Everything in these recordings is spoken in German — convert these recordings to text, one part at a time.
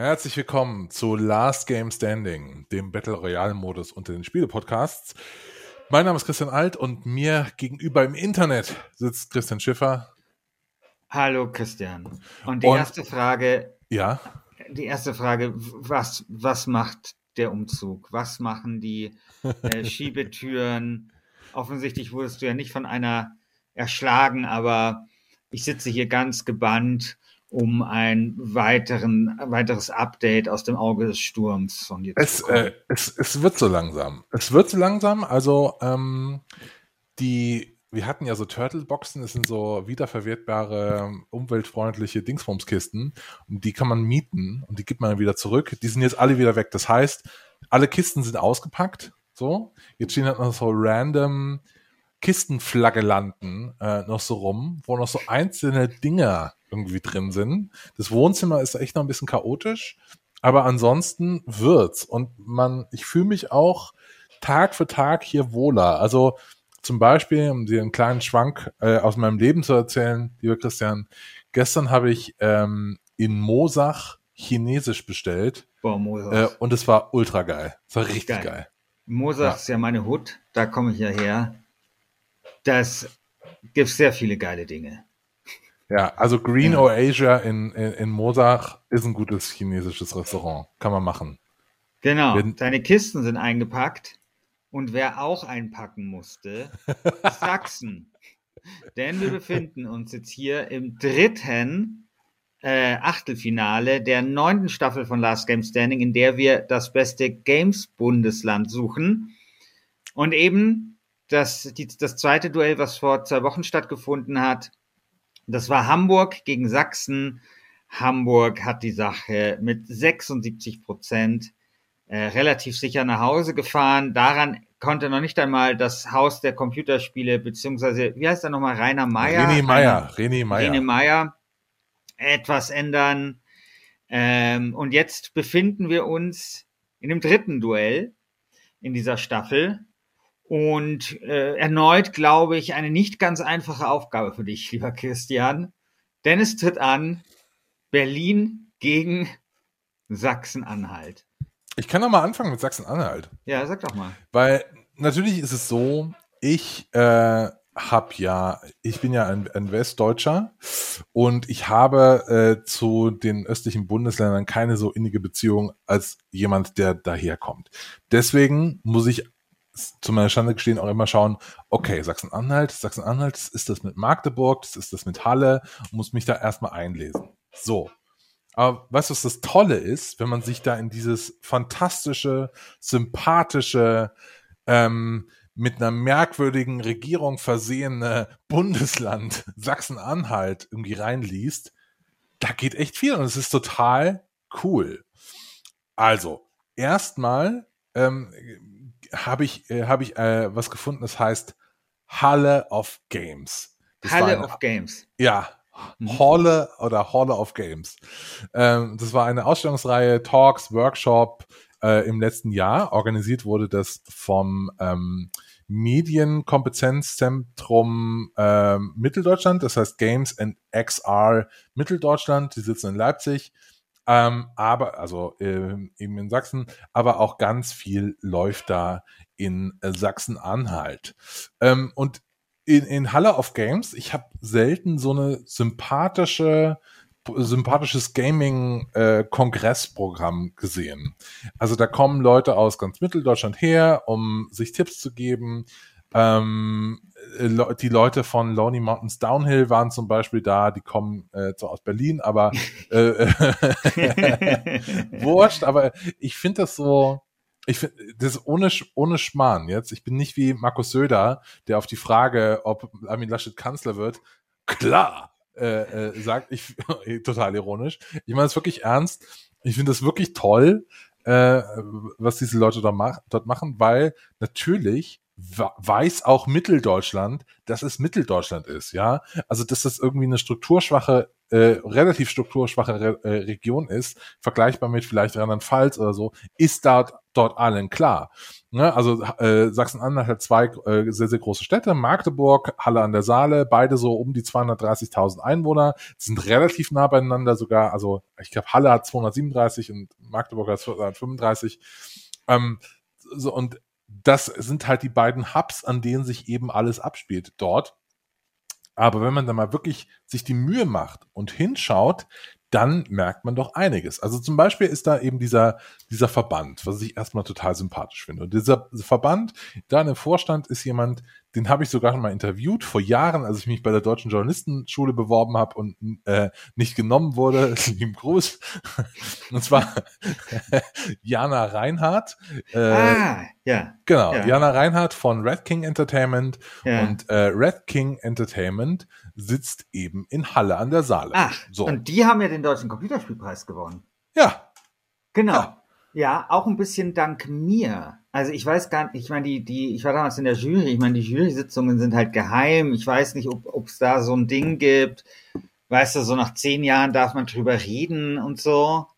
Herzlich willkommen zu Last Game Standing, dem Battle Royale Modus unter den Spiele-Podcasts. Mein Name ist Christian Alt und mir gegenüber im Internet sitzt Christian Schiffer. Hallo Christian. Und die Und, erste Frage. Ja. Die erste Frage, was, was macht der Umzug? Was machen die äh, Schiebetüren? Offensichtlich wurdest du ja nicht von einer erschlagen, aber ich sitze hier ganz gebannt, um ein weiteren, weiteres Update aus dem Auge des Sturms von dir es. Äh, es, es wird so langsam. Es wird so langsam. Also ähm, die wir hatten ja so Turtle-Boxen, das sind so wiederverwertbare, umweltfreundliche Dingsbumskisten und die kann man mieten und die gibt man dann wieder zurück. Die sind jetzt alle wieder weg. Das heißt, alle Kisten sind ausgepackt. So, jetzt stehen halt noch so random Kistenflagge äh, noch so rum, wo noch so einzelne Dinger irgendwie drin sind. Das Wohnzimmer ist echt noch ein bisschen chaotisch, aber ansonsten wird's und man, ich fühle mich auch Tag für Tag hier wohler. Also zum Beispiel, um dir einen kleinen Schwank äh, aus meinem Leben zu erzählen, lieber Christian, gestern habe ich ähm, in Mosach Chinesisch bestellt. Boah, Mosach. Äh, und es war ultra geil. Es war richtig geil. geil. Mosach ja. ist ja meine Hut, da komme ich ja her. Das gibt sehr viele geile Dinge. Ja, also Green ja. Oasia in, in, in Mosach ist ein gutes chinesisches Restaurant. Kann man machen. Genau. Wir, Deine Kisten sind eingepackt. Und wer auch einpacken musste, ist Sachsen. Denn wir befinden uns jetzt hier im dritten äh, Achtelfinale der neunten Staffel von Last Game Standing, in der wir das beste Games-Bundesland suchen. Und eben das, die, das zweite Duell, was vor zwei Wochen stattgefunden hat, das war Hamburg gegen Sachsen. Hamburg hat die Sache mit 76 Prozent äh, relativ sicher nach Hause gefahren. Daran konnte noch nicht einmal das Haus der Computerspiele, beziehungsweise, wie heißt er nochmal, Rainer Meyer? René Meyer, René Meyer. René Meyer etwas ändern. Ähm, und jetzt befinden wir uns in dem dritten Duell in dieser Staffel. Und äh, erneut, glaube ich, eine nicht ganz einfache Aufgabe für dich, lieber Christian. Denn es tritt an Berlin gegen Sachsen-Anhalt. Ich kann doch mal anfangen mit Sachsen-Anhalt. Ja, sag doch mal. Weil natürlich ist es so, ich äh, habe ja, ich bin ja ein, ein Westdeutscher und ich habe äh, zu den östlichen Bundesländern keine so innige Beziehung als jemand, der daherkommt. Deswegen muss ich zu meiner Schande gestehen auch immer schauen, okay, Sachsen-Anhalt, Sachsen-Anhalt, ist das mit Magdeburg, das ist das mit Halle, muss mich da erstmal einlesen. So, aber weißt du, was das Tolle ist, wenn man sich da in dieses fantastische, sympathische, ähm, mit einer merkwürdigen Regierung versehene Bundesland Sachsen-Anhalt irgendwie reinliest, da geht echt viel und es ist total cool. Also, erstmal ähm, habe ich, äh, hab ich äh, was gefunden, das heißt Halle of Games. Das Halle eine, of Games. Ja, Mhm. Halle oder Halle of Games. Ähm, das war eine Ausstellungsreihe, Talks, Workshop äh, im letzten Jahr. Organisiert wurde das vom ähm, Medienkompetenzzentrum äh, Mitteldeutschland, das heißt Games and XR Mitteldeutschland. Die sitzen in Leipzig. Ähm, aber, also äh, eben in Sachsen, aber auch ganz viel läuft da in äh, Sachsen-Anhalt. Ähm, und in, in Halle of Games, ich habe selten so eine sympathische sympathisches Gaming-Kongressprogramm äh, gesehen. Also da kommen Leute aus ganz Mitteldeutschland her, um sich Tipps zu geben. Ähm, äh, die Leute von Lonely Mountains Downhill waren zum Beispiel da, die kommen äh, zwar aus Berlin, aber äh, wurscht, aber ich finde das so, ich finde, das ohne, ohne Schmarrn jetzt. Ich bin nicht wie Markus Söder, der auf die Frage, ob Armin Laschet Kanzler wird, klar, äh, äh, sagt, ich, total ironisch. Ich meine es wirklich ernst. Ich finde das wirklich toll, äh, was diese Leute da mach, dort machen, weil natürlich weiß auch Mitteldeutschland, dass es Mitteldeutschland ist, ja. Also, dass das irgendwie eine strukturschwache, äh, relativ strukturschwache Re äh, Region ist, vergleichbar mit vielleicht Rheinland-Pfalz oder so, ist dort, dort allen klar. Ne? Also, äh, Sachsen-Anhalt hat zwei äh, sehr, sehr große Städte, Magdeburg, Halle an der Saale, beide so um die 230.000 Einwohner, sind relativ nah beieinander sogar, also, ich glaube, Halle hat 237 und Magdeburg hat 235. Ähm, so, und das sind halt die beiden Hubs, an denen sich eben alles abspielt dort. Aber wenn man da mal wirklich sich die Mühe macht und hinschaut, dann merkt man doch einiges. Also zum Beispiel ist da eben dieser, dieser Verband, was ich erstmal total sympathisch finde. Und dieser Verband, da im Vorstand ist jemand, den habe ich sogar schon mal interviewt, vor Jahren, als ich mich bei der Deutschen Journalistenschule beworben habe und äh, nicht genommen wurde. Lieben Gruß. Und zwar Jana Reinhardt. Äh, ah, ja. Genau, ja. Jana Reinhardt von Red King Entertainment. Ja. Und äh, Red King Entertainment sitzt eben in Halle an der Saale. Ach, so. und die haben ja den Deutschen Computerspielpreis gewonnen. Ja. Genau. Ja. Ja, auch ein bisschen dank mir. Also ich weiß gar nicht, ich meine, die, die, ich war damals in der Jury, ich meine, die Jury-Sitzungen sind halt geheim. Ich weiß nicht, ob es da so ein Ding gibt. Weißt du, so nach zehn Jahren darf man drüber reden und so.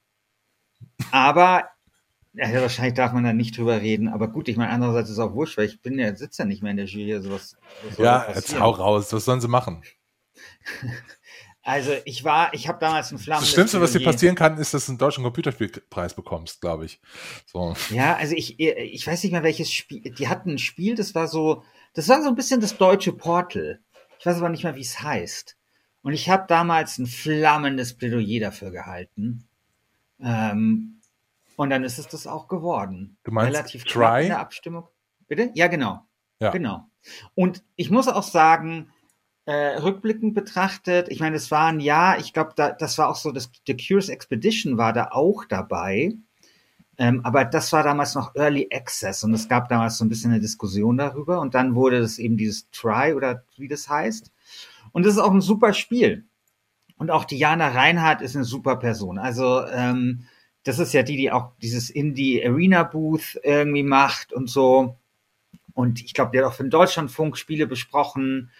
Aber, ja, wahrscheinlich darf man da nicht drüber reden. Aber gut, ich meine, andererseits ist es auch wurscht, weil ich bin ja, sitze ja nicht mehr in der Jury. Also was, was ja, jetzt hau raus. Was sollen sie machen? Also ich war, ich habe damals einen Flammen. Das Schlimmste, was dir passieren kann, ist, dass du einen deutschen Computerspielpreis bekommst, glaube ich. So. Ja, also ich, ich weiß nicht mehr welches Spiel. Die hatten ein Spiel, das war so, das war so ein bisschen das deutsche Portal. Ich weiß aber nicht mehr, wie es heißt. Und ich habe damals ein flammendes Plädoyer dafür gehalten. Ähm, und dann ist es das auch geworden. Du meinst Relativ Try? Abstimmung. Bitte? Ja, genau. Ja. Genau. Und ich muss auch sagen, äh, rückblickend betrachtet, ich meine, es war ein Jahr, ich glaube, da, das war auch so, das, The Curious Expedition war da auch dabei. Ähm, aber das war damals noch Early Access und es gab damals so ein bisschen eine Diskussion darüber und dann wurde das eben dieses Try oder wie das heißt. Und das ist auch ein super Spiel. Und auch Diana Reinhardt ist eine super Person. Also ähm, das ist ja die, die auch dieses Indie Arena Booth irgendwie macht und so. Und ich glaube, die hat auch für den Deutschlandfunk Spiele besprochen.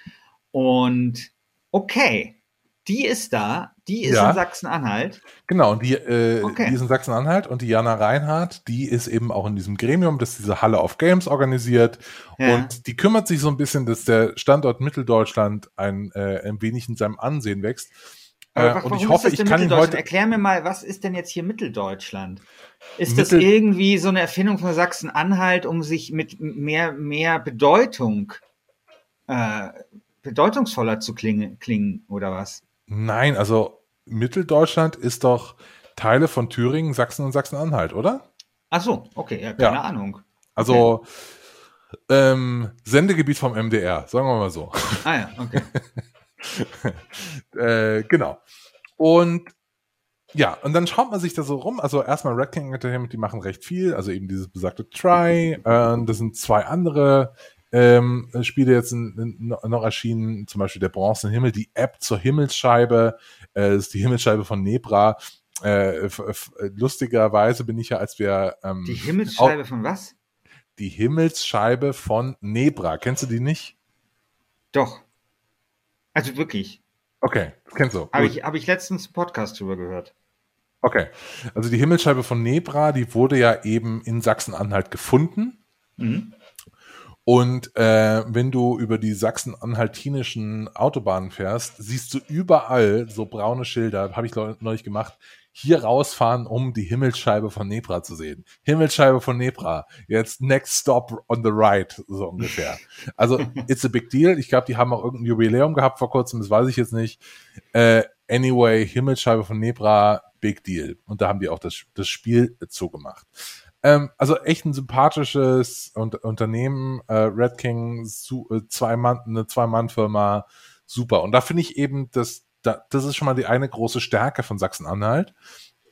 Und okay, die ist da, die ist ja. in Sachsen-Anhalt. Genau, die, äh, okay. die ist in Sachsen-Anhalt und die Jana Reinhardt, die ist eben auch in diesem Gremium, das diese Halle of Games organisiert. Ja. Und die kümmert sich so ein bisschen, dass der Standort Mitteldeutschland ein, äh, ein wenig in seinem Ansehen wächst. Äh, und ich hoffe, ich kann ihn heute. Erklär mir mal, was ist denn jetzt hier Mitteldeutschland? Ist Mittel das irgendwie so eine Erfindung von Sachsen-Anhalt, um sich mit mehr, mehr Bedeutung äh, bedeutungsvoller zu klingen, klingen oder was? Nein, also Mitteldeutschland ist doch Teile von Thüringen, Sachsen und Sachsen-Anhalt, oder? Ach so, okay, ja, keine ja. Ahnung. Also okay. ähm, Sendegebiet vom MDR, sagen wir mal so. Ah ja, okay. äh, genau. Und ja, und dann schaut man sich da so rum. Also erstmal Red King Entertainment, die machen recht viel. Also eben dieses besagte Try. Äh, das sind zwei andere ähm, Spiele jetzt noch erschienen, zum Beispiel der Bronzene Himmel, die App zur Himmelsscheibe, äh, ist die Himmelsscheibe von Nebra. Äh, lustigerweise bin ich ja, als wir ähm, Die Himmelsscheibe von was? Die Himmelsscheibe von Nebra. Kennst du die nicht? Doch. Also wirklich. Okay, das kennst du. Habe ich, hab ich letztens einen Podcast drüber gehört. Okay. Also die Himmelsscheibe von Nebra, die wurde ja eben in Sachsen-Anhalt gefunden. Mhm. Und äh, wenn du über die sachsen-anhaltinischen Autobahnen fährst, siehst du überall so braune Schilder, habe ich neulich gemacht, hier rausfahren, um die Himmelsscheibe von Nebra zu sehen. Himmelsscheibe von Nebra, jetzt next stop on the right, so ungefähr. Also, it's a big deal. Ich glaube, die haben auch irgendein Jubiläum gehabt vor kurzem, das weiß ich jetzt nicht. Äh, Anyway, Himmelsscheibe von Nebra, Big Deal. Und da haben die auch das, das Spiel zugemacht. Ähm, also echt ein sympathisches Unter Unternehmen, äh, Red King, zu, äh, zwei Mann, eine Zwei-Mann-Firma, super. Und da finde ich eben, dass da, das ist schon mal die eine große Stärke von Sachsen-Anhalt,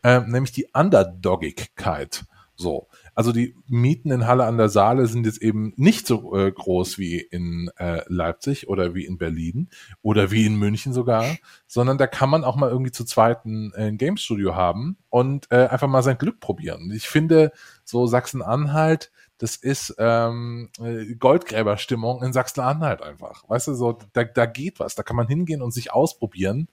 äh, nämlich die Underdogigkeit. So. Also die Mieten in Halle an der Saale sind jetzt eben nicht so äh, groß wie in äh, Leipzig oder wie in Berlin oder wie in München sogar, sondern da kann man auch mal irgendwie zu zweiten äh, ein Game Studio haben und äh, einfach mal sein Glück probieren. Ich finde, so Sachsen-Anhalt, das ist ähm, äh, Goldgräberstimmung in Sachsen-Anhalt einfach. Weißt du, so da, da geht was, da kann man hingehen und sich ausprobieren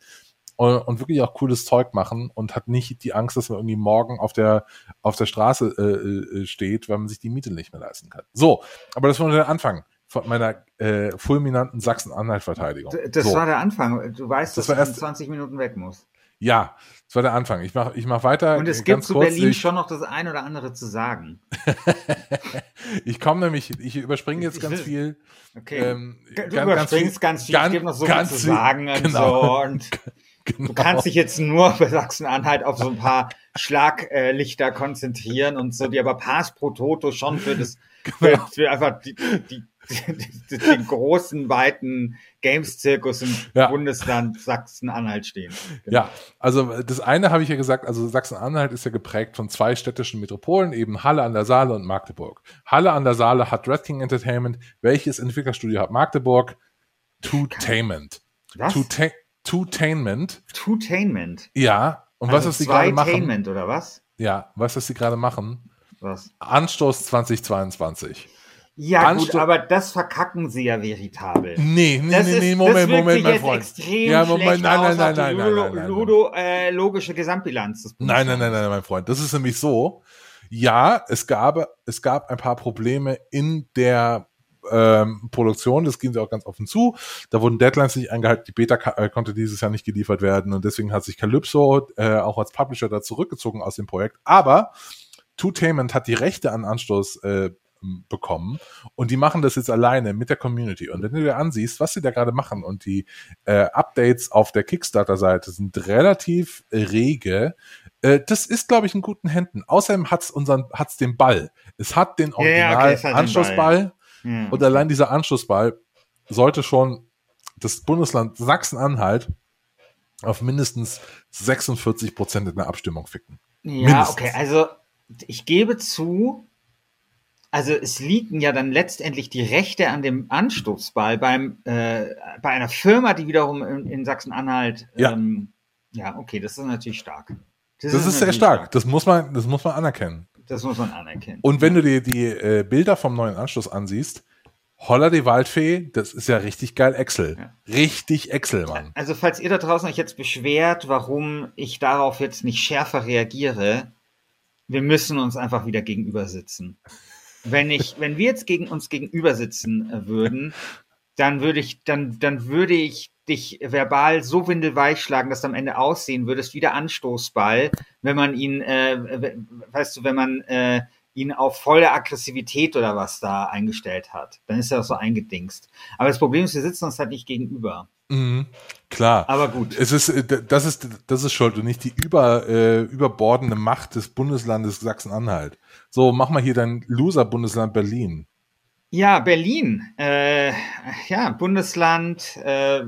und, und wirklich auch cooles Zeug machen und hat nicht die Angst, dass man irgendwie morgen auf der auf der Straße äh, äh, steht, weil man sich die Miete nicht mehr leisten kann. So, aber das war nur der Anfang von meiner äh, fulminanten Sachsen-Anhalt-Verteidigung. Das so. war der Anfang. Du weißt, dass das du in 20 Minuten weg musst. Ja, das war der Anfang. Ich mache ich mach weiter. Und es gibt zu kurz, Berlin ich, schon noch das ein oder andere zu sagen. ich komme nämlich, ich überspringe jetzt ganz viel. Okay. Ähm, du ganz, überspringst ganz, viel, ganz, es gibt noch so viel zu sagen und genau. so. Und Genau. Du kannst dich jetzt nur bei Sachsen-Anhalt auf so ein paar Schlaglichter konzentrieren und so, die aber Pass pro Toto schon für das, genau. für, für, einfach die, die, die, den großen, weiten Games-Zirkus im ja. Bundesland Sachsen-Anhalt stehen. Genau. Ja, also das eine habe ich ja gesagt, also Sachsen-Anhalt ist ja geprägt von zwei städtischen Metropolen, eben Halle an der Saale und Magdeburg. Halle an der Saale hat Red King Entertainment. Welches Entwicklerstudio hat Magdeburg? Two-Tainment. Was? Two-Tainment. Tutainment. Tutainment? Ja. Und also was ist sie gerade machen? oder was? Ja, was ist sie gerade machen? Was? Anstoß 2022. Ja, Ansto gut, aber das verkacken sie ja veritabel. Nee, nee, das nee, nee, Moment, Moment, mein Freund. Extrem ja, Moment, nein, nein, nein, nein, nein, nein, nein, Ludo, äh, logische Gesamtbilanz. Nein, nein, nein, nein, mein Freund. Das ist nämlich so. Ja, es gab, es gab ein paar Probleme in der ähm, Produktion, das ging sie auch ganz offen zu. Da wurden Deadlines nicht eingehalten, die Beta äh, konnte dieses Jahr nicht geliefert werden und deswegen hat sich Calypso äh, auch als Publisher da zurückgezogen aus dem Projekt. Aber Two-Tainment hat die Rechte an Anstoß äh, bekommen und die machen das jetzt alleine mit der Community. Und wenn du dir ansiehst, was sie da gerade machen und die äh, Updates auf der Kickstarter-Seite sind relativ rege, äh, das ist, glaube ich, in guten Händen. Außerdem hat's unseren, hat's den Ball. Es hat den Original ja, okay. Mhm. Und allein dieser Anschlussball sollte schon das Bundesland Sachsen-Anhalt auf mindestens 46 Prozent in der Abstimmung ficken. Ja, mindestens. okay, also ich gebe zu, also es liegen ja dann letztendlich die Rechte an dem Anstoßball beim äh, bei einer Firma, die wiederum in, in Sachsen-Anhalt ja. Ähm, ja, okay, das ist natürlich stark. Das, das ist, ist sehr stark. stark. Das muss man, das muss man anerkennen. Das muss man anerkennen. Und wenn du dir die äh, Bilder vom neuen Anschluss ansiehst, Holla die Waldfee, das ist ja richtig geil Excel. Ja. Richtig Excel, Mann. Also falls ihr da draußen euch jetzt beschwert, warum ich darauf jetzt nicht schärfer reagiere, wir müssen uns einfach wieder gegenüber sitzen. Wenn ich, wenn wir jetzt gegen uns gegenüber sitzen äh, würden, dann würde ich, dann, dann würde ich dich verbal so windelweich schlagen, dass du am Ende aussehen würdest wie der Anstoßball, wenn man ihn, äh, weißt du, wenn man äh, ihn auf volle Aggressivität oder was da eingestellt hat. Dann ist er auch so eingedingst. Aber das Problem ist, wir sitzen uns halt nicht gegenüber. Mhm, klar. Aber gut. Es ist, äh, das ist, das ist schuld und nicht die über, äh, überbordende Macht des Bundeslandes Sachsen-Anhalt. So, mach mal hier dein Loser-Bundesland Berlin. Ja, Berlin. Äh, ja, Bundesland, äh,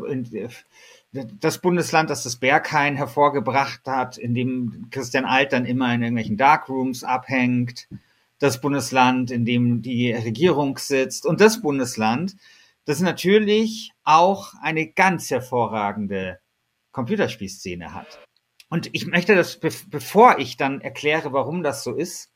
das Bundesland, das das Berghain hervorgebracht hat, in dem Christian Alt dann immer in irgendwelchen Darkrooms abhängt. Das Bundesland, in dem die Regierung sitzt. Und das Bundesland, das natürlich auch eine ganz hervorragende Computerspielszene hat. Und ich möchte das, bevor ich dann erkläre, warum das so ist,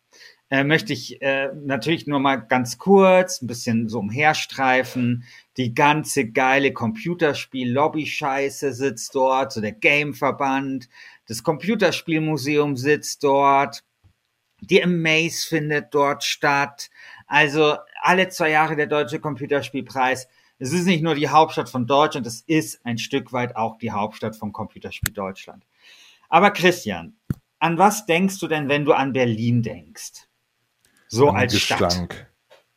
äh, möchte ich äh, natürlich nur mal ganz kurz ein bisschen so umherstreifen. Die ganze geile Computerspiel-Lobby-Scheiße sitzt dort, so der Game-Verband, das Computerspielmuseum sitzt dort, die Amaze findet dort statt. Also alle zwei Jahre der Deutsche Computerspielpreis. Es ist nicht nur die Hauptstadt von Deutschland, es ist ein Stück weit auch die Hauptstadt vom Computerspiel Deutschland. Aber Christian, an was denkst du denn, wenn du an Berlin denkst? So an als Gestank. Stadt.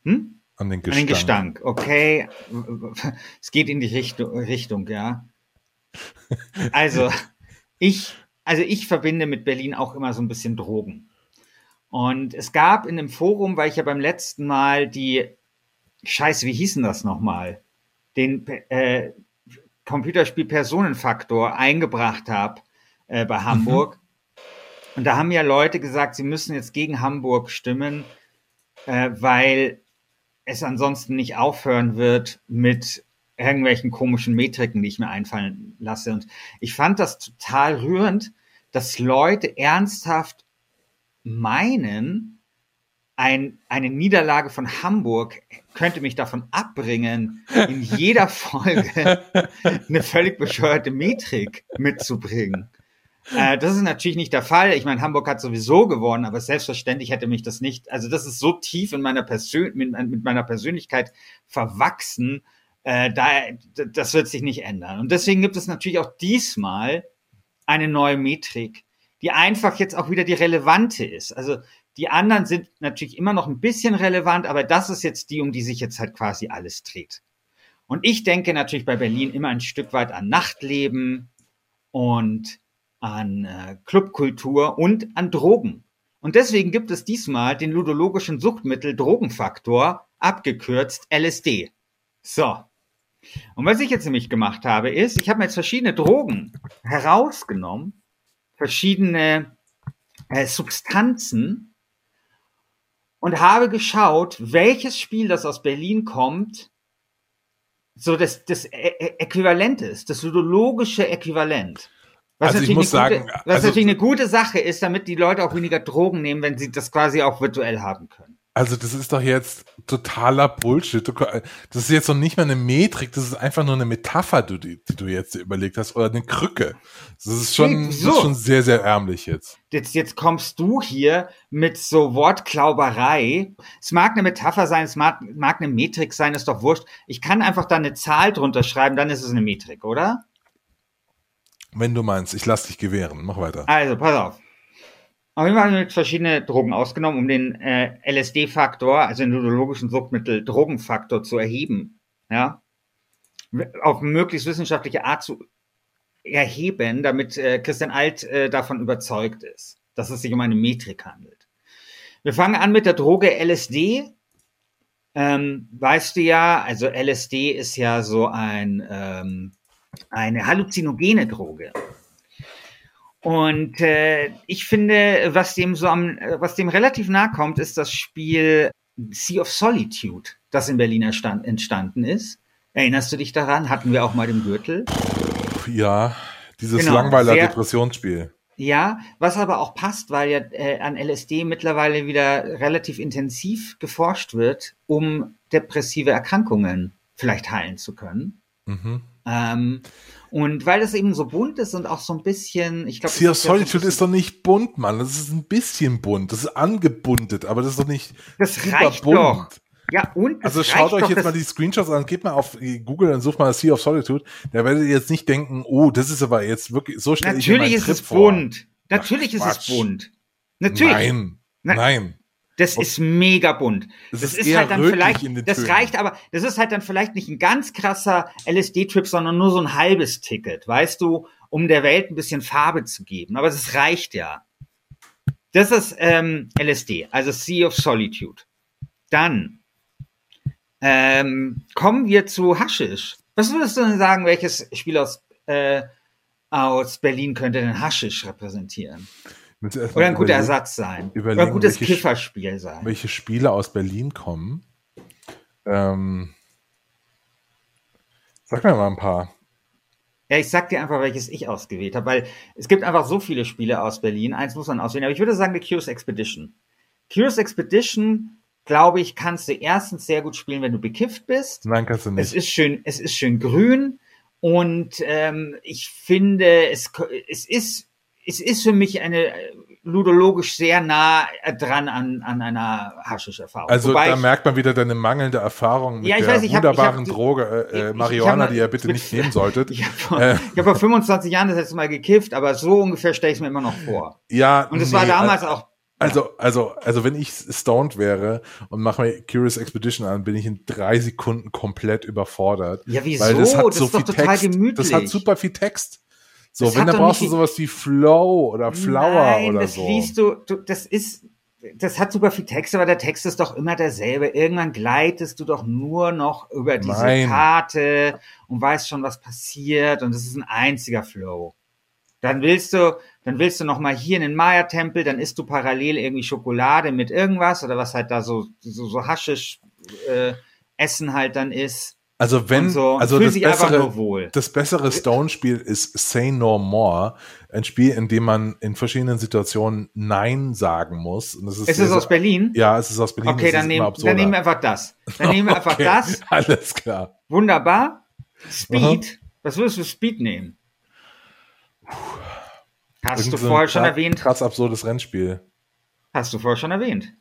Hm? An den Gestank. An den Gestank, okay. Es geht in die Richtung, Richtung ja. Also, ich, also ich verbinde mit Berlin auch immer so ein bisschen Drogen. Und es gab in dem Forum, weil ich ja beim letzten Mal die, scheiße, wie hießen das nochmal? Den äh, Computerspiel Personenfaktor eingebracht habe äh, bei Hamburg. Mhm. Und da haben ja Leute gesagt, sie müssen jetzt gegen Hamburg stimmen, äh, weil es ansonsten nicht aufhören wird mit irgendwelchen komischen Metriken, die ich mir einfallen lasse. Und ich fand das total rührend, dass Leute ernsthaft meinen, ein, eine Niederlage von Hamburg könnte mich davon abbringen, in jeder Folge eine völlig bescheuerte Metrik mitzubringen. Äh, das ist natürlich nicht der Fall. Ich meine, Hamburg hat sowieso gewonnen, aber selbstverständlich hätte mich das nicht, also das ist so tief in meiner Persön mit, mit meiner Persönlichkeit verwachsen, äh, da, das wird sich nicht ändern. Und deswegen gibt es natürlich auch diesmal eine neue Metrik, die einfach jetzt auch wieder die relevante ist. Also die anderen sind natürlich immer noch ein bisschen relevant, aber das ist jetzt die, um die sich jetzt halt quasi alles dreht. Und ich denke natürlich bei Berlin immer ein Stück weit an Nachtleben und an äh, Clubkultur und an Drogen. Und deswegen gibt es diesmal den ludologischen Suchtmittel Drogenfaktor, abgekürzt LSD. So. Und was ich jetzt nämlich gemacht habe, ist, ich habe mir jetzt verschiedene Drogen herausgenommen, verschiedene äh, Substanzen und habe geschaut, welches Spiel, das aus Berlin kommt, so das, das Äquivalent ist, das ludologische Äquivalent. Was, also natürlich, eine, sagen, gute, was also, natürlich eine gute Sache ist, damit die Leute auch weniger Drogen nehmen, wenn sie das quasi auch virtuell haben können. Also das ist doch jetzt totaler Bullshit. Das ist jetzt noch nicht mal eine Metrik, das ist einfach nur eine Metapher, die, die du jetzt überlegt hast, oder eine Krücke. Das ist schon, so. das ist schon sehr, sehr ärmlich jetzt. jetzt. Jetzt kommst du hier mit so Wortklauberei. Es mag eine Metapher sein, es mag, mag eine Metrik sein, ist doch wurscht. Ich kann einfach da eine Zahl drunter schreiben, dann ist es eine Metrik, oder? Wenn du meinst, ich lass dich gewähren. Mach weiter. Also, pass auf. Auf jeden Fall haben wir jetzt verschiedene Drogen ausgenommen, um den äh, LSD-Faktor, also den ludologischen Suchtmittel Drogenfaktor zu erheben. Ja. Auf möglichst wissenschaftliche Art zu erheben, damit äh, Christian Alt äh, davon überzeugt ist, dass es sich um eine Metrik handelt. Wir fangen an mit der Droge LSD. Ähm, weißt du ja, also LSD ist ja so ein ähm, eine halluzinogene Droge. Und äh, ich finde, was dem so am, was dem relativ nahe kommt, ist das Spiel Sea of Solitude, das in Berlin entstanden ist. Erinnerst du dich daran? Hatten wir auch mal den Gürtel. Ja, dieses genau, Langweiler-Depressionsspiel. Ja, was aber auch passt, weil ja äh, an LSD mittlerweile wieder relativ intensiv geforscht wird, um depressive Erkrankungen vielleicht heilen zu können. Mhm. Ähm, und weil das eben so bunt ist und auch so ein bisschen, ich glaube. Sea of Solitude ist, ist doch nicht bunt, Mann. Das ist ein bisschen bunt. Das ist angebundet, aber das ist doch nicht das super bunt. Doch. Ja, und also schaut euch jetzt mal die Screenshots an, geht mal auf Google und sucht mal Sea of Solitude. Da werdet ihr jetzt nicht denken, oh, das ist aber jetzt wirklich so schnell. Natürlich ist es vor. bunt. Natürlich Ach, ist es bunt. Natürlich. Nein. Nein. Das ist mega bunt. Das, das ist, ist halt dann vielleicht, das reicht aber, das ist halt dann vielleicht nicht ein ganz krasser LSD-Trip, sondern nur so ein halbes Ticket, weißt du, um der Welt ein bisschen Farbe zu geben. Aber das reicht ja. Das ist ähm, LSD, also Sea of Solitude. Dann ähm, kommen wir zu Haschisch. Was würdest du denn sagen, welches Spiel aus, äh, aus Berlin könnte denn Haschisch repräsentieren? Oder ein guter Ersatz sein. Oder ein gutes welche, Kifferspiel sein. Welche Spiele aus Berlin kommen. Ähm, sag mir mal ein paar. Ja, ich sag dir einfach, welches ich ausgewählt habe, weil es gibt einfach so viele Spiele aus Berlin. Eins muss man auswählen. Aber ich würde sagen, The Curious Expedition. Curious Expedition, glaube ich, kannst du erstens sehr gut spielen, wenn du bekifft bist. Nein, kannst du nicht. Es ist schön, es ist schön grün. Und ähm, ich finde, es, es ist es ist für mich eine äh, ludologisch sehr nah dran an, an einer Haschisch-Erfahrung. Also Wobei da ich, merkt man wieder deine mangelnde Erfahrung mit ja, der weiß, wunderbaren hab, hab, Droge äh, Marihuana, die ihr bitte nicht nehmen solltet. Ich habe vor, äh. hab vor 25 Jahren das letzte Mal gekifft, aber so ungefähr stelle ich es mir immer noch vor. Ja, Und es nee, war damals also, auch also, also, also wenn ich stoned wäre und mache mir Curious Expedition an, bin ich in drei Sekunden komplett überfordert. Ja, wieso? Weil das hat das so viel Text. Gemütlich. Das hat super viel Text. So, wenn, dann brauchst du sowas wie Flow oder Flower Nein, oder das so. liest du, du, das ist, das hat super viel Text, aber der Text ist doch immer derselbe. Irgendwann gleitest du doch nur noch über diese Nein. Karte und weißt schon, was passiert und es ist ein einziger Flow. Dann willst du, dann willst du noch mal hier in den Maya-Tempel, dann isst du parallel irgendwie Schokolade mit irgendwas oder was halt da so, so, so haschisch äh, Essen halt dann ist. Also wenn, so, also das bessere, das bessere Stone-Spiel ist Say No More, ein Spiel, in dem man in verschiedenen Situationen Nein sagen muss. Und das ist, ist es aus Berlin? Ja, es ist aus Berlin. Okay, dann, nehm, dann nehmen wir einfach das. Dann nehmen wir einfach okay, das. Alles klar. Wunderbar. Speed. Aha. Was würdest du Speed nehmen? Hast Irgend du vorher schon erwähnt? Krass absurdes Rennspiel. Hast du vorher schon erwähnt?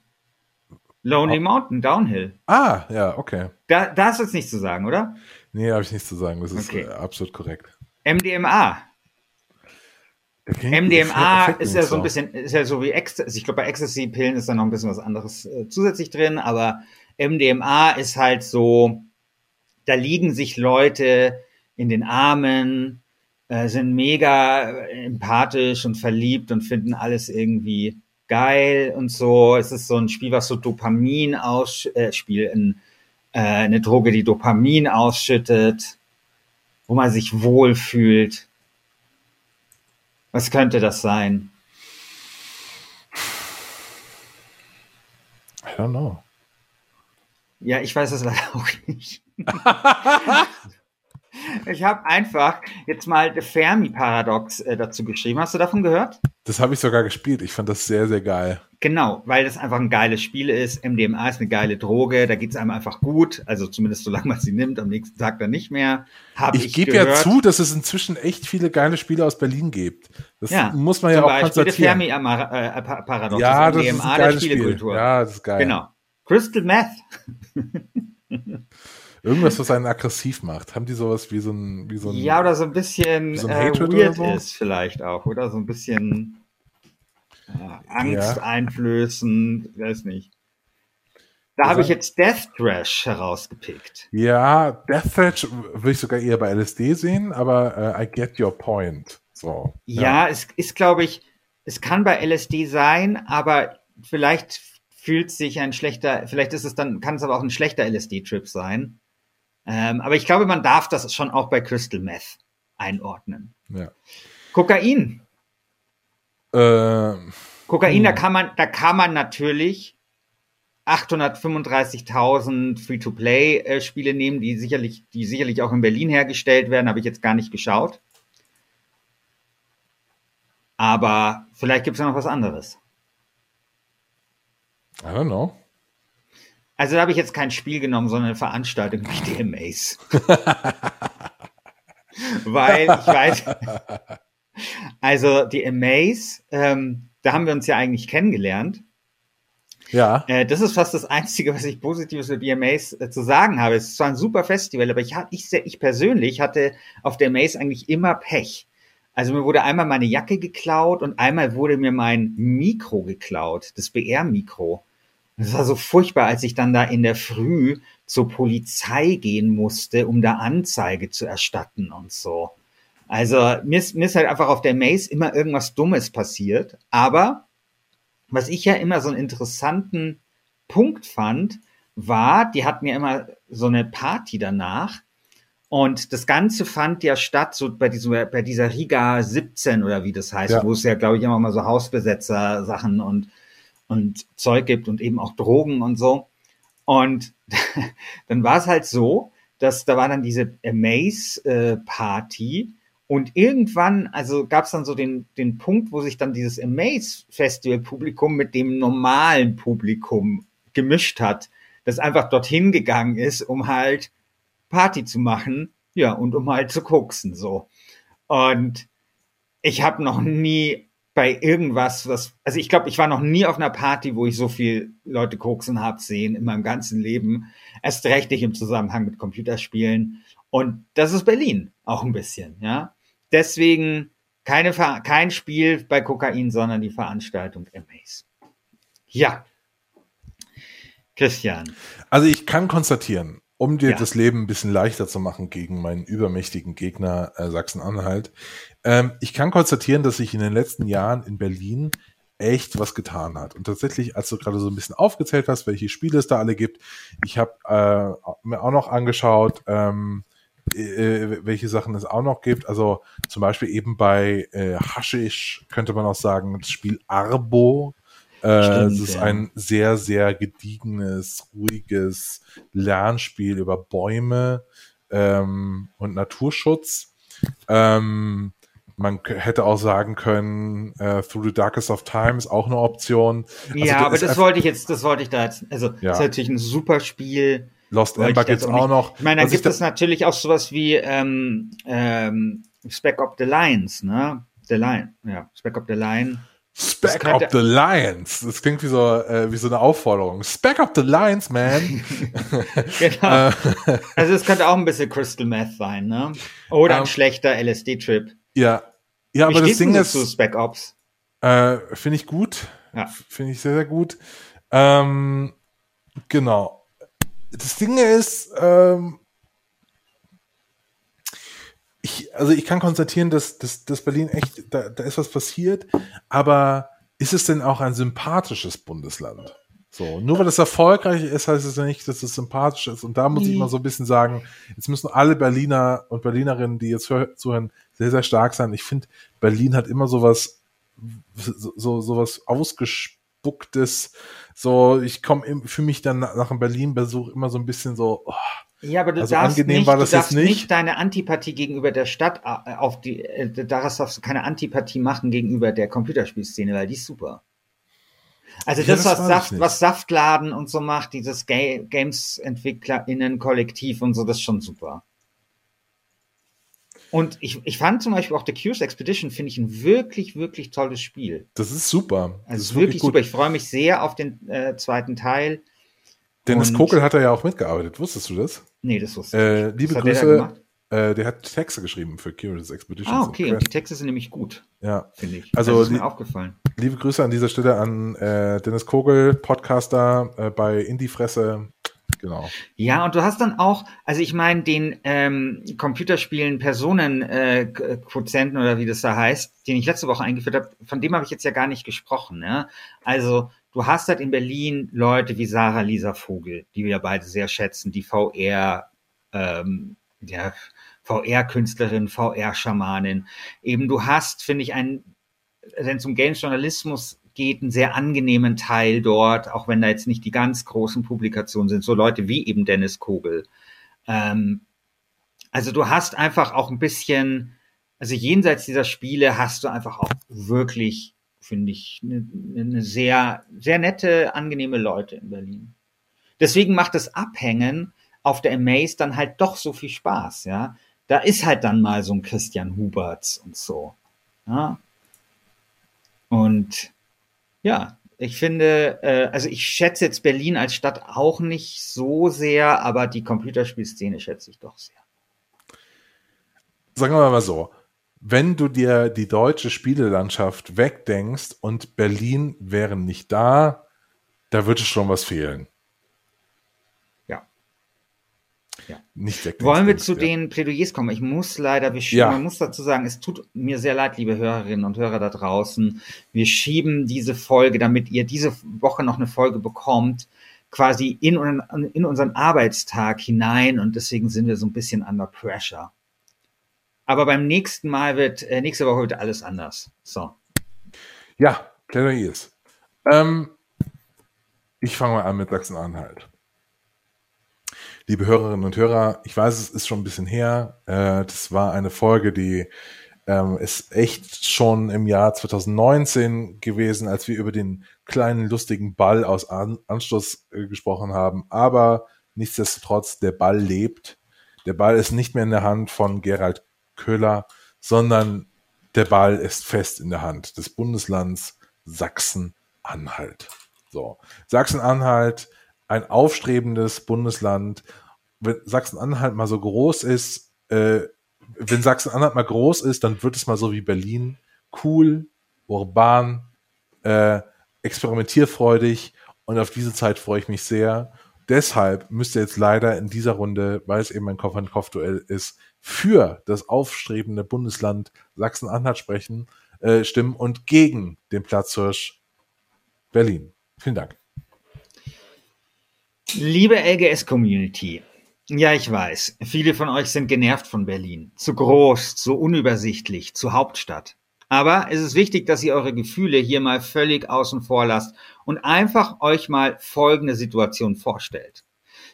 Lonely oh. Mountain, Downhill. Ah, ja, okay. Da, da hast du jetzt nichts zu sagen, oder? Nee, habe ich nichts zu sagen. Das ist okay. äh, absolut korrekt. MDMA. MDMA ist ja so ein bisschen, ist ja so wie Ecstasy. Ich glaube, bei Ecstasy-Pillen ist da noch ein bisschen was anderes äh, zusätzlich drin, aber MDMA ist halt so, da liegen sich Leute in den Armen, äh, sind mega empathisch und verliebt und finden alles irgendwie geil und so. Es ist so ein Spiel, was so Dopamin aus, äh, Spiel, in, äh, eine Droge, die Dopamin ausschüttet, wo man sich wohlfühlt. Was könnte das sein? I don't know. Ja, ich weiß es leider auch nicht. Ich habe einfach jetzt mal The Fermi-Paradox äh, dazu geschrieben. Hast du davon gehört? Das habe ich sogar gespielt. Ich fand das sehr, sehr geil. Genau, weil das einfach ein geiles Spiel ist. MDMA ist eine geile Droge. Da geht es einem einfach gut. Also zumindest solange man sie nimmt, am nächsten Tag dann nicht mehr. Hab ich ich gebe ja zu, dass es inzwischen echt viele geile Spiele aus Berlin gibt. Das ja, muss man ja auch Beispiel konstatieren. The Fermi-Paradox. Ja, das, das ist MDMA der Spielekultur. Spiel. Ja, das ist geil. Genau. Crystal Meth. Irgendwas, was einen aggressiv macht. Haben die sowas wie so ein, wie so ein Ja, oder so ein bisschen so ein äh, weird so? ist vielleicht auch, oder? So ein bisschen äh, Angst ja. einflößen, weiß nicht. Da habe ich jetzt Death Trash herausgepickt. Ja, Death Trash würde ich sogar eher bei LSD sehen, aber uh, I get your point. So. Ja, ja, es ist, glaube ich, es kann bei LSD sein, aber vielleicht fühlt sich ein schlechter, vielleicht ist es dann, kann es aber auch ein schlechter LSD-Trip sein. Ähm, aber ich glaube, man darf das schon auch bei Crystal Meth einordnen. Ja. Kokain. Äh, Kokain, da hm. kann man, da kann man natürlich 835.000 Free-to-Play-Spiele nehmen, die sicherlich, die sicherlich auch in Berlin hergestellt werden, habe ich jetzt gar nicht geschaut. Aber vielleicht gibt es ja noch was anderes. I don't know. Also da habe ich jetzt kein Spiel genommen, sondern eine Veranstaltung wie die Amaze. Weil ich weiß, also die Amaze, ähm, da haben wir uns ja eigentlich kennengelernt. Ja. Äh, das ist fast das Einzige, was ich Positives über die Amaze äh, zu sagen habe. Es ist zwar ein super Festival, aber ich, ich, ich persönlich hatte auf der Amaze eigentlich immer Pech. Also mir wurde einmal meine Jacke geklaut und einmal wurde mir mein Mikro geklaut, das BR-Mikro. Es war so furchtbar, als ich dann da in der Früh zur Polizei gehen musste, um da Anzeige zu erstatten und so. Also mir ist, mir ist halt einfach auf der Maze immer irgendwas Dummes passiert. Aber was ich ja immer so einen interessanten Punkt fand, war, die hatten ja immer so eine Party danach. Und das Ganze fand ja statt, so bei, diesem, bei dieser Riga 17 oder wie das heißt, ja. wo es ja, glaube ich, immer mal so Hausbesetzer-Sachen und und Zeug gibt und eben auch Drogen und so. Und dann war es halt so, dass da war dann diese Amaze-Party äh, und irgendwann, also gab es dann so den, den Punkt, wo sich dann dieses Amaze-Festival-Publikum mit dem normalen Publikum gemischt hat, das einfach dorthin gegangen ist, um halt Party zu machen, ja, und um halt zu koksen, so. Und ich habe noch nie bei irgendwas, was, also ich glaube, ich war noch nie auf einer Party, wo ich so viel Leute koksen habe sehen in meinem ganzen Leben. Erst recht nicht im Zusammenhang mit Computerspielen. Und das ist Berlin auch ein bisschen, ja. Deswegen keine, kein Spiel bei Kokain, sondern die Veranstaltung Amaze. Ja. Christian. Also ich kann konstatieren, um dir ja. das Leben ein bisschen leichter zu machen gegen meinen übermächtigen Gegner äh, Sachsen-Anhalt. Ähm, ich kann konstatieren, dass sich in den letzten Jahren in Berlin echt was getan hat. Und tatsächlich, als du gerade so ein bisschen aufgezählt hast, welche Spiele es da alle gibt, ich habe äh, mir auch noch angeschaut, ähm, äh, welche Sachen es auch noch gibt. Also zum Beispiel eben bei äh, Haschisch könnte man auch sagen, das Spiel Arbo äh, Stimmt, es ist ja. ein sehr, sehr gediegenes, ruhiges Lernspiel über Bäume ähm, und Naturschutz. Ähm, man hätte auch sagen können, äh, Through the Darkest of Time ist auch eine Option. Also ja, aber das wollte ich jetzt, das wollte ich da jetzt, also ja. das ist natürlich ein super Spiel. Lost Ember gibt's auch, auch noch. Ich meine, dann gibt es natürlich auch sowas wie ähm, ähm, Spec of the Lions, ne? The Line, ja, Spec of the Line. Spec of the Lions. Das klingt wie so, äh, wie so eine Aufforderung. Spec of the Lions, man. genau. Äh. also es könnte auch ein bisschen Crystal Meth sein, ne? Oder um, ein ähm. schlechter LSD-Trip. Ja. Ja, wie aber das Ding ist. Zu Spec Ops? Äh, Finde ich gut. Ja. Finde ich sehr, sehr gut. Ähm, genau. Das Ding ist, ähm, ich, also ich kann konstatieren, dass, dass, dass Berlin echt, da, da ist was passiert, aber ist es denn auch ein sympathisches Bundesland? So, nur weil es erfolgreich ist, heißt es ja nicht, dass es sympathisch ist. Und da muss nee. ich mal so ein bisschen sagen, jetzt müssen alle Berliner und Berlinerinnen, die jetzt zuhören, sehr, sehr stark sein. Ich finde, Berlin hat immer sowas, so, so, sowas ausgespucktes. So, ich komme für mich dann nach einem Berlin-Besuch immer so ein bisschen so, oh, ja, aber du also darfst, nicht, du darfst nicht. nicht. deine Antipathie gegenüber der Stadt äh, auf die, äh, daraus darfst du keine Antipathie machen gegenüber der Computerspielszene, weil die ist super. Also ja, das, das, was, Saft, was Saftladen und so macht, dieses Ga Games-EntwicklerInnen-Kollektiv und so, das ist schon super. Und ich, ich fand zum Beispiel auch The Curious Expedition, finde ich ein wirklich, wirklich tolles Spiel. Das ist super. Also ist wirklich, wirklich super. Ich freue mich sehr auf den äh, zweiten Teil. Dennis und, Kokel hat er ja auch mitgearbeitet. Wusstest du das? Nee, das wusste ich. Äh, liebe Grüße. Der, äh, der hat Texte geschrieben für Curious Expedition. Ah, okay. Und die Texte sind nämlich gut. Ja. Finde ich. Also, das ist mir aufgefallen. Liebe Grüße an dieser Stelle an äh, Dennis Kogel, Podcaster äh, bei Indie Fresse. Genau. Ja, und du hast dann auch, also ich meine, den ähm, Computerspielen Personenquotienten äh, oder wie das da heißt, den ich letzte Woche eingeführt habe, von dem habe ich jetzt ja gar nicht gesprochen. Ne? Also du hast halt in Berlin Leute wie Sarah Lisa Vogel, die wir beide sehr schätzen, die VR, ähm, ja, VR-Künstlerin, VR-Schamanin. Eben, du hast, finde ich, einen, wenn es um Games-Journalismus geht, einen sehr angenehmen Teil dort, auch wenn da jetzt nicht die ganz großen Publikationen sind, so Leute wie eben Dennis Kogel. Ähm, also du hast einfach auch ein bisschen, also jenseits dieser Spiele hast du einfach auch wirklich finde ich, eine, eine sehr, sehr nette, angenehme Leute in Berlin. Deswegen macht das Abhängen auf der Amaze dann halt doch so viel Spaß, ja. Da ist halt dann mal so ein Christian Huberts und so. Ja. Und ja, ich finde, äh, also ich schätze jetzt Berlin als Stadt auch nicht so sehr, aber die Computerspielszene schätze ich doch sehr. Sagen wir mal so, wenn du dir die deutsche Spielelandschaft wegdenkst und Berlin wäre nicht da, da würde schon was fehlen. Ja. ja. Nicht wegdenkst. Wollen wir zu ja. den Plädoyers kommen? Ich muss leider, wir ja. man muss dazu sagen, es tut mir sehr leid, liebe Hörerinnen und Hörer da draußen. Wir schieben diese Folge, damit ihr diese Woche noch eine Folge bekommt, quasi in, in unseren Arbeitstag hinein und deswegen sind wir so ein bisschen under pressure. Aber beim nächsten Mal wird, äh, nächste Woche wird alles anders. So. Ja, Plädoyers. Ähm, ich fange mal an mit Sachsen-Anhalt. Liebe Hörerinnen und Hörer, ich weiß, es ist schon ein bisschen her. Äh, das war eine Folge, die ähm, ist echt schon im Jahr 2019 gewesen, als wir über den kleinen lustigen Ball aus An Anstoß äh, gesprochen haben. Aber nichtsdestotrotz, der Ball lebt. Der Ball ist nicht mehr in der Hand von Gerald Köhler, sondern der Ball ist fest in der Hand des Bundeslands Sachsen-Anhalt. So, Sachsen-Anhalt, ein aufstrebendes Bundesland. Wenn Sachsen-Anhalt mal so groß ist, äh, wenn Sachsen-Anhalt mal groß ist, dann wird es mal so wie Berlin, cool, urban, äh, experimentierfreudig und auf diese Zeit freue ich mich sehr. deshalb müsst ihr jetzt leider in dieser Runde, weil es eben ein Kopf-an-Kopf-Duell ist, für das aufstrebende Bundesland Sachsen-Anhalt sprechen, äh, stimmen und gegen den Platzhirsch Berlin. Vielen Dank. Liebe LGS-Community, ja, ich weiß, viele von euch sind genervt von Berlin. Zu groß, zu unübersichtlich, zu Hauptstadt. Aber es ist wichtig, dass ihr eure Gefühle hier mal völlig außen vor lasst und einfach euch mal folgende Situation vorstellt.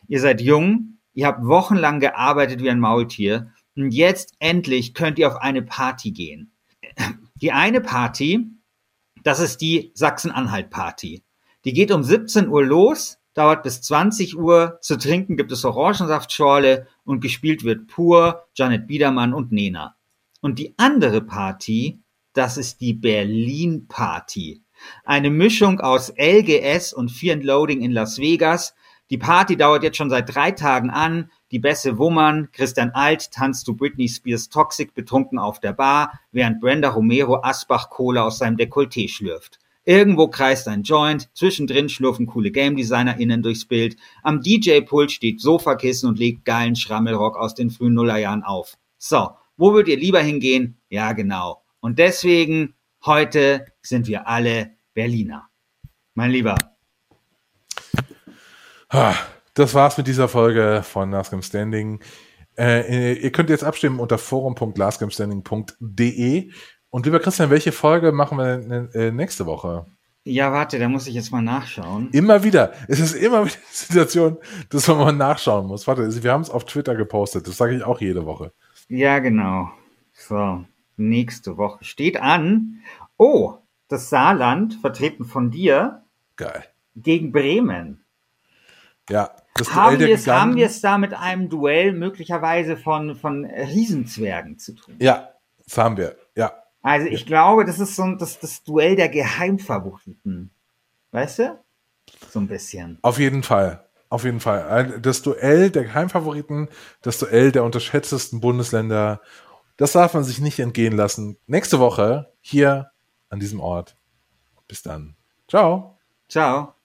Ihr seid jung, ihr habt wochenlang gearbeitet wie ein Maultier und jetzt endlich könnt ihr auf eine Party gehen. Die eine Party, das ist die Sachsen-Anhalt-Party. Die geht um 17 Uhr los, dauert bis 20 Uhr. Zu trinken gibt es Orangensaftschorle und gespielt wird pur Janet Biedermann und Nena. Und die andere Party, das ist die Berlin Party. Eine Mischung aus LGS und Fear and Loading in Las Vegas. Die Party dauert jetzt schon seit drei Tagen an. Die Besse Wummern, Christian Alt tanzt zu Britney Spears Toxic betrunken auf der Bar, während Brenda Romero Asbach Kohle aus seinem Dekolleté schlürft. Irgendwo kreist ein Joint, zwischendrin schlurfen coole Game DesignerInnen durchs Bild, am DJ-Pult steht Sofakissen und legt geilen Schrammelrock aus den frühen Nullerjahren auf. So, wo würdet ihr lieber hingehen? Ja, genau. Und deswegen, heute sind wir alle Berliner. Mein Lieber. Das war's mit dieser Folge von Last Game Standing. Äh, ihr könnt jetzt abstimmen unter forum.lastgamestanding.de. Und lieber Christian, welche Folge machen wir äh, nächste Woche? Ja, warte, da muss ich jetzt mal nachschauen. Immer wieder. Es ist immer wieder die Situation, dass man mal nachschauen muss. Warte, wir haben es auf Twitter gepostet. Das sage ich auch jede Woche. Ja, genau. So, nächste Woche steht an. Oh, das Saarland, vertreten von dir. Geil. Gegen Bremen. Ja, das haben wir es haben wir es da mit einem Duell möglicherweise von von Riesenzwergen zu tun? Ja, das haben wir. Ja. Also ich ja. glaube, das ist so ein, das, das Duell der Geheimfavoriten. Weißt du? So ein bisschen. Auf jeden Fall. Auf jeden Fall. Das Duell der Geheimfavoriten, das Duell der unterschätztesten Bundesländer, das darf man sich nicht entgehen lassen. Nächste Woche hier an diesem Ort. Bis dann. Ciao. Ciao.